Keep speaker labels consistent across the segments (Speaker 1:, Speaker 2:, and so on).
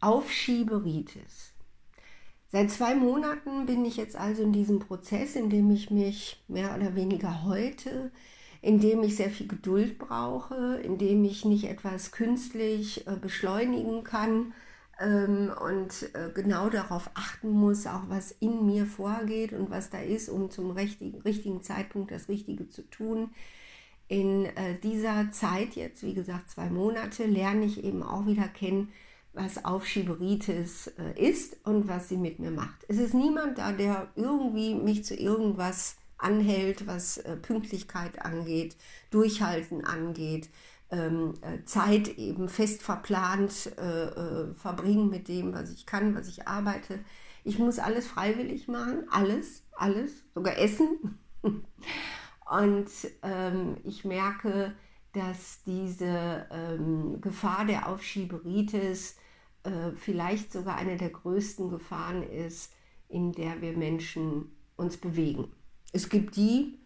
Speaker 1: Aufschieberitis. Seit zwei Monaten bin ich jetzt also in diesem Prozess, in dem ich mich mehr oder weniger heute, in dem ich sehr viel Geduld brauche, in dem ich nicht etwas künstlich äh, beschleunigen kann ähm, und äh, genau darauf achten muss, auch was in mir vorgeht und was da ist, um zum richtigen, richtigen Zeitpunkt das Richtige zu tun. In äh, dieser Zeit, jetzt wie gesagt zwei Monate, lerne ich eben auch wieder kennen, was Aufschieberitis äh, ist und was sie mit mir macht. Es ist niemand da, der irgendwie mich zu irgendwas anhält, was äh, Pünktlichkeit angeht, Durchhalten angeht, ähm, äh, Zeit eben fest verplant verbringen mit dem, was ich kann, was ich arbeite. Ich muss alles freiwillig machen, alles, alles, sogar essen. Und ähm, ich merke, dass diese ähm, Gefahr der Aufschieberitis äh, vielleicht sogar eine der größten Gefahren ist, in der wir Menschen uns bewegen. Es gibt die,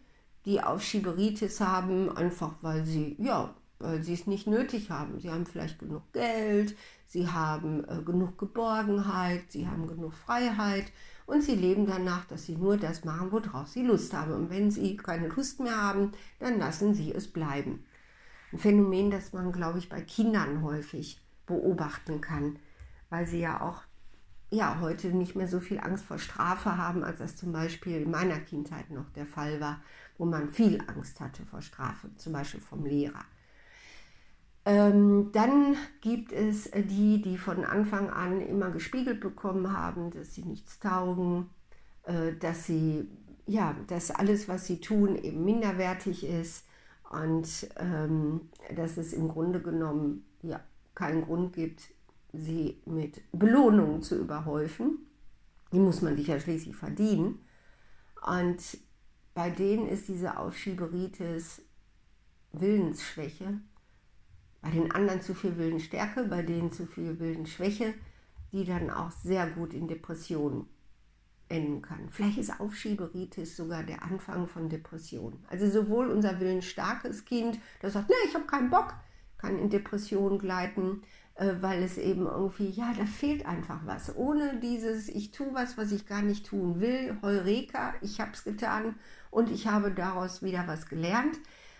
Speaker 1: die Aufschieberitis haben, einfach weil sie, ja, weil sie es nicht nötig haben. Sie haben vielleicht genug Geld, sie haben äh, genug Geborgenheit, sie haben genug Freiheit und sie leben danach, dass sie nur das machen, worauf sie Lust haben. Und wenn sie keine Lust mehr haben, dann lassen sie es bleiben. Ein Phänomen, das man, glaube ich, bei Kindern häufig beobachten kann, weil sie ja auch ja, heute nicht mehr so viel Angst vor Strafe haben, als das zum Beispiel in meiner Kindheit noch der Fall war, wo man viel Angst hatte vor Strafe, zum Beispiel vom Lehrer. Ähm, dann gibt es die, die von Anfang an immer gespiegelt bekommen haben, dass sie nichts taugen, äh, dass sie, ja, dass alles, was sie tun, eben minderwertig ist und ähm, dass es im Grunde genommen ja, keinen Grund gibt, sie mit Belohnungen zu überhäufen. Die muss man sich ja schließlich verdienen. Und bei denen ist diese Aufschieberitis Willensschwäche, bei den anderen zu viel Willensstärke, bei denen zu viel Willensschwäche, die dann auch sehr gut in Depressionen enden kann. Vielleicht ist Aufschieberitis sogar der Anfang von Depressionen. Also sowohl unser willensstarkes Kind, das sagt, nee, ich habe keinen Bock, kann in Depressionen gleiten, weil es eben irgendwie, ja, da fehlt einfach was. Ohne dieses, ich tue was, was ich gar nicht tun will, Heureka, ich habe es getan und ich habe daraus wieder was gelernt.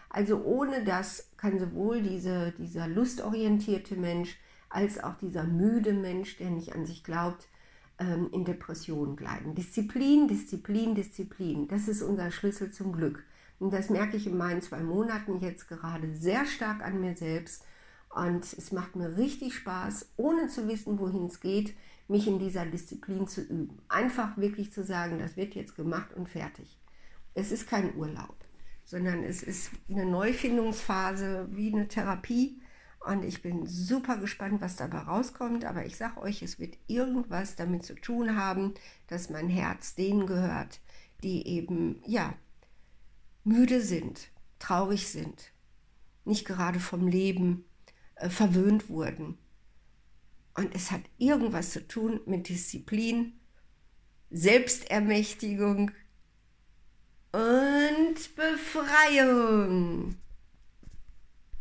Speaker 1: Also ohne das kann sowohl diese, dieser lustorientierte Mensch als auch dieser müde Mensch, der nicht an sich glaubt, ähm, in Depressionen gleiten. Disziplin, Disziplin, Disziplin, das ist unser Schlüssel zum Glück. Und das merke ich in meinen zwei Monaten jetzt gerade sehr stark an mir selbst und es macht mir richtig Spaß, ohne zu wissen, wohin es geht, mich in dieser Disziplin zu üben. Einfach wirklich zu sagen, das wird jetzt gemacht und fertig. Es ist kein Urlaub, sondern es ist eine Neufindungsphase wie eine Therapie. Und ich bin super gespannt, was dabei rauskommt. Aber ich sage euch, es wird irgendwas damit zu tun haben, dass mein Herz denen gehört, die eben, ja, müde sind, traurig sind, nicht gerade vom Leben äh, verwöhnt wurden. Und es hat irgendwas zu tun mit Disziplin, Selbstermächtigung und Befreiung.